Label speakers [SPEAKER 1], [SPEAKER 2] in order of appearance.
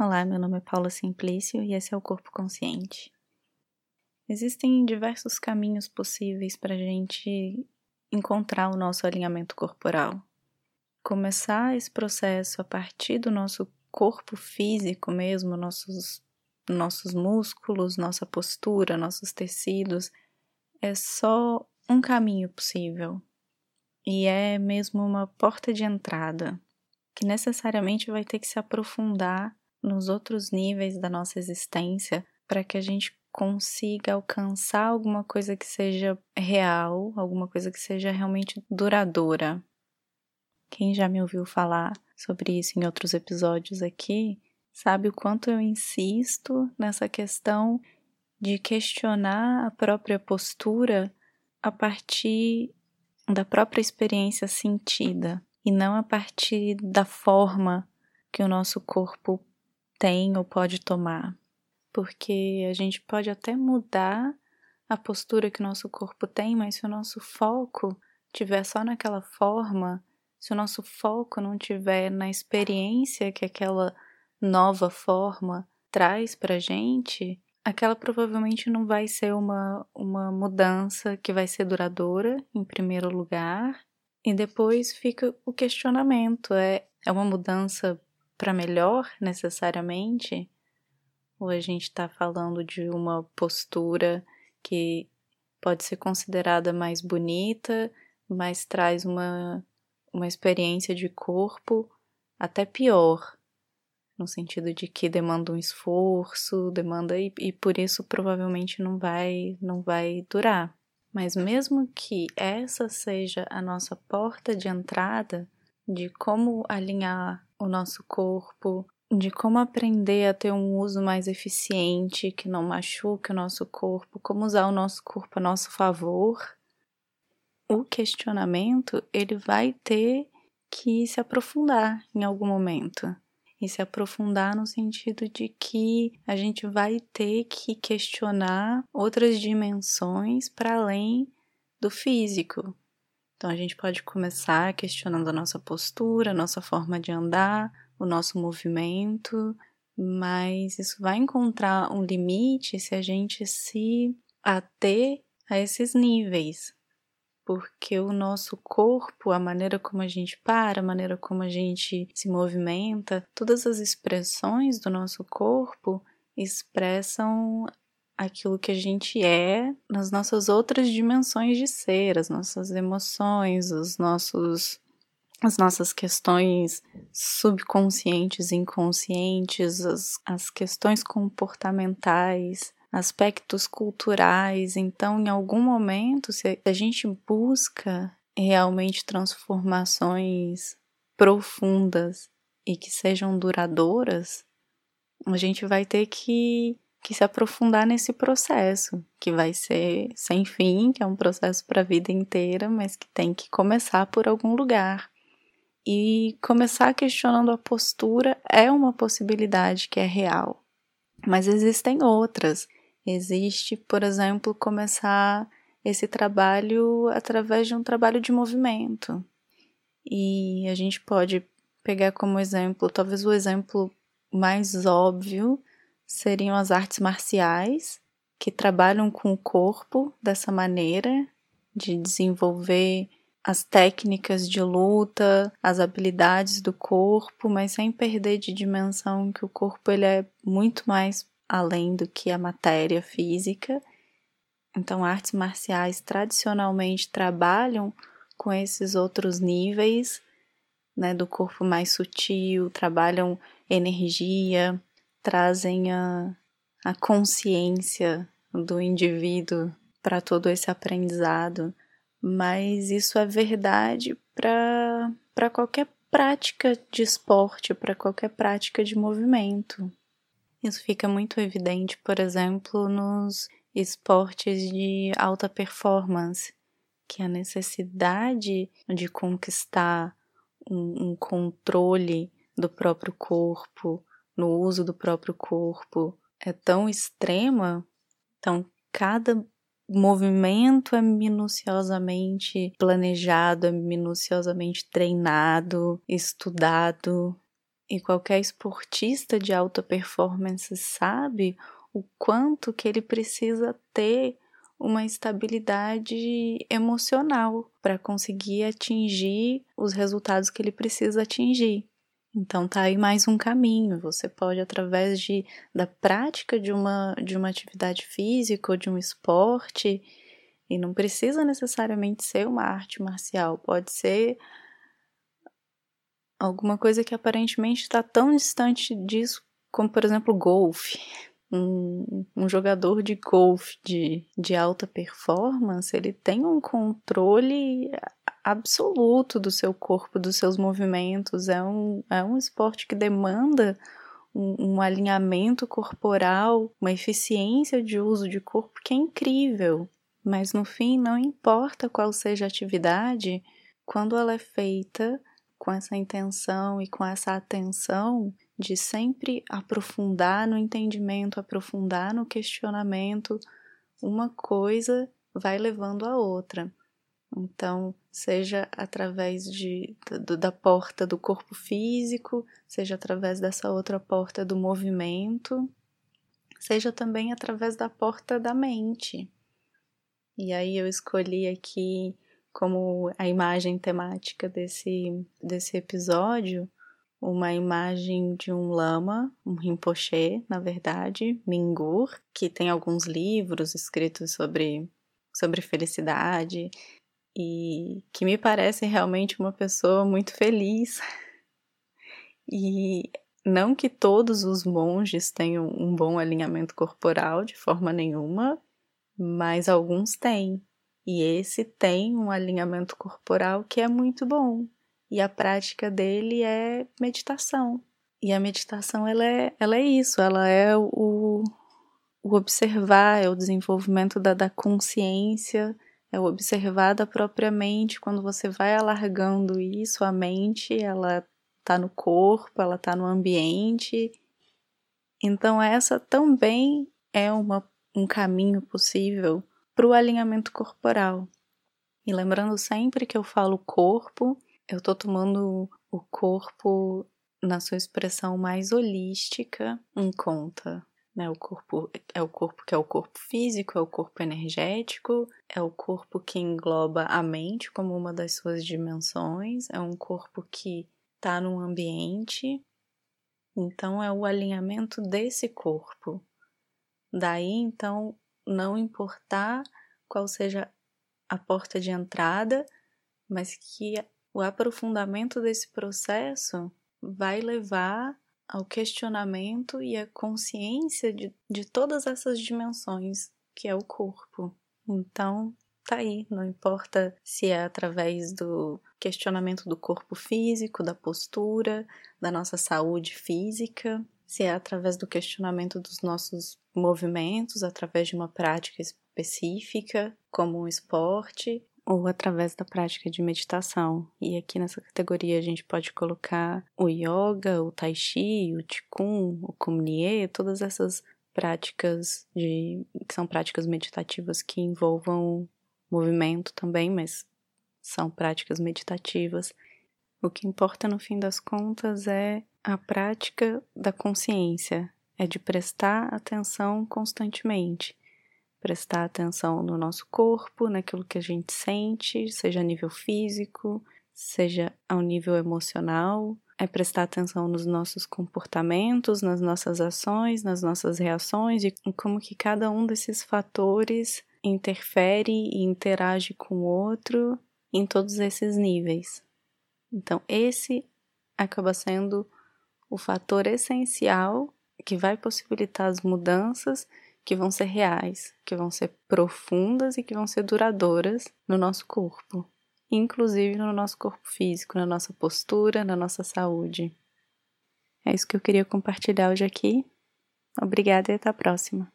[SPEAKER 1] Olá, meu nome é Paula Simplício e esse é o Corpo Consciente. Existem diversos caminhos possíveis para a gente encontrar o nosso alinhamento corporal. Começar esse processo a partir do nosso corpo físico mesmo, nossos, nossos músculos, nossa postura, nossos tecidos, é só um caminho possível. E é mesmo uma porta de entrada, que necessariamente vai ter que se aprofundar nos outros níveis da nossa existência para que a gente consiga alcançar alguma coisa que seja real, alguma coisa que seja realmente duradoura. Quem já me ouviu falar sobre isso em outros episódios aqui, sabe o quanto eu insisto nessa questão de questionar a própria postura a partir da própria experiência sentida e não a partir da forma que o nosso corpo tem ou pode tomar, porque a gente pode até mudar a postura que o nosso corpo tem, mas se o nosso foco tiver só naquela forma, se o nosso foco não tiver na experiência que aquela nova forma traz pra gente, aquela provavelmente não vai ser uma, uma mudança que vai ser duradoura, em primeiro lugar, e depois fica o questionamento: é, é uma mudança para melhor necessariamente? Ou a gente está falando de uma postura que pode ser considerada mais bonita, mas traz uma, uma experiência de corpo até pior, no sentido de que demanda um esforço, demanda e, e por isso provavelmente não vai não vai durar. Mas mesmo que essa seja a nossa porta de entrada de como alinhar o nosso corpo, de como aprender a ter um uso mais eficiente, que não machuque o nosso corpo, como usar o nosso corpo a nosso favor, o questionamento ele vai ter que se aprofundar em algum momento. E se aprofundar no sentido de que a gente vai ter que questionar outras dimensões para além do físico. Então a gente pode começar questionando a nossa postura, a nossa forma de andar, o nosso movimento, mas isso vai encontrar um limite se a gente se ater a esses níveis. Porque o nosso corpo, a maneira como a gente para, a maneira como a gente se movimenta, todas as expressões do nosso corpo expressam aquilo que a gente é nas nossas outras dimensões de ser, as nossas emoções, os nossos as nossas questões subconscientes, inconscientes, as, as questões comportamentais, aspectos culturais. Então, em algum momento, se a gente busca realmente transformações profundas e que sejam duradouras, a gente vai ter que que se aprofundar nesse processo, que vai ser sem fim, que é um processo para a vida inteira, mas que tem que começar por algum lugar. E começar questionando a postura é uma possibilidade que é real. Mas existem outras. Existe, por exemplo, começar esse trabalho através de um trabalho de movimento. E a gente pode pegar como exemplo, talvez o exemplo mais óbvio seriam as artes marciais, que trabalham com o corpo dessa maneira, de desenvolver as técnicas de luta, as habilidades do corpo, mas sem perder de dimensão que o corpo ele é muito mais além do que a matéria física. Então, artes marciais tradicionalmente trabalham com esses outros níveis né, do corpo mais sutil, trabalham energia, trazem a, a consciência do indivíduo para todo esse aprendizado, mas isso é verdade para qualquer prática de esporte, para qualquer prática de movimento. Isso fica muito evidente, por exemplo, nos esportes de alta performance, que a necessidade de conquistar um, um controle do próprio corpo, no uso do próprio corpo é tão extrema, então cada movimento é minuciosamente planejado, é minuciosamente treinado, estudado. E qualquer esportista de alta performance sabe o quanto que ele precisa ter uma estabilidade emocional para conseguir atingir os resultados que ele precisa atingir. Então tá aí mais um caminho. Você pode através de da prática de uma de uma atividade física ou de um esporte, e não precisa necessariamente ser uma arte marcial, pode ser alguma coisa que aparentemente está tão distante disso como por exemplo golfe um, um jogador de golfe de, de alta performance, ele tem um controle absoluto do seu corpo, dos seus movimentos. É um, é um esporte que demanda um, um alinhamento corporal, uma eficiência de uso de corpo que é incrível. Mas no fim, não importa qual seja a atividade, quando ela é feita com essa intenção e com essa atenção, de sempre aprofundar no entendimento, aprofundar no questionamento, uma coisa vai levando a outra. Então, seja através de, da, da porta do corpo físico, seja através dessa outra porta do movimento, seja também através da porta da mente. E aí eu escolhi aqui como a imagem temática desse, desse episódio uma imagem de um lama, um rinpoche, na verdade, Mingur, que tem alguns livros escritos sobre, sobre felicidade e que me parece realmente uma pessoa muito feliz. E não que todos os monges tenham um bom alinhamento corporal de forma nenhuma, mas alguns têm. E esse tem um alinhamento corporal que é muito bom. E a prática dele é meditação. E a meditação ela é, ela é isso, ela é o, o observar, é o desenvolvimento da, da consciência, é o observar da própria mente. Quando você vai alargando isso, a mente ela está no corpo, ela está no ambiente. Então essa também é uma, um caminho possível para o alinhamento corporal. E lembrando sempre que eu falo corpo, eu tô tomando o corpo na sua expressão mais holística em conta. Né? O corpo é o corpo que é o corpo físico, é o corpo energético, é o corpo que engloba a mente como uma das suas dimensões, é um corpo que está num ambiente. Então é o alinhamento desse corpo. Daí então não importar qual seja a porta de entrada, mas que o aprofundamento desse processo vai levar ao questionamento e à consciência de, de todas essas dimensões que é o corpo. Então, tá aí, não importa se é através do questionamento do corpo físico, da postura, da nossa saúde física, se é através do questionamento dos nossos movimentos, através de uma prática específica, como um esporte, ou através da prática de meditação. E aqui nessa categoria a gente pode colocar o yoga, o tai chi, o qigong, o kumnie, todas essas práticas de que são práticas meditativas que envolvam movimento também, mas são práticas meditativas. O que importa no fim das contas é a prática da consciência, é de prestar atenção constantemente prestar atenção no nosso corpo, naquilo que a gente sente, seja a nível físico, seja ao nível emocional, é prestar atenção nos nossos comportamentos, nas nossas ações, nas nossas reações e como que cada um desses fatores interfere e interage com o outro em todos esses níveis. Então, esse acaba sendo o fator essencial que vai possibilitar as mudanças que vão ser reais, que vão ser profundas e que vão ser duradouras no nosso corpo, inclusive no nosso corpo físico, na nossa postura, na nossa saúde. É isso que eu queria compartilhar hoje aqui. Obrigada e até a próxima.